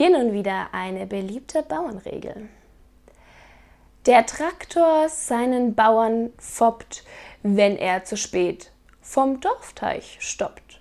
Hier nun wieder eine beliebte Bauernregel. Der Traktor seinen Bauern foppt, wenn er zu spät vom Dorfteich stoppt.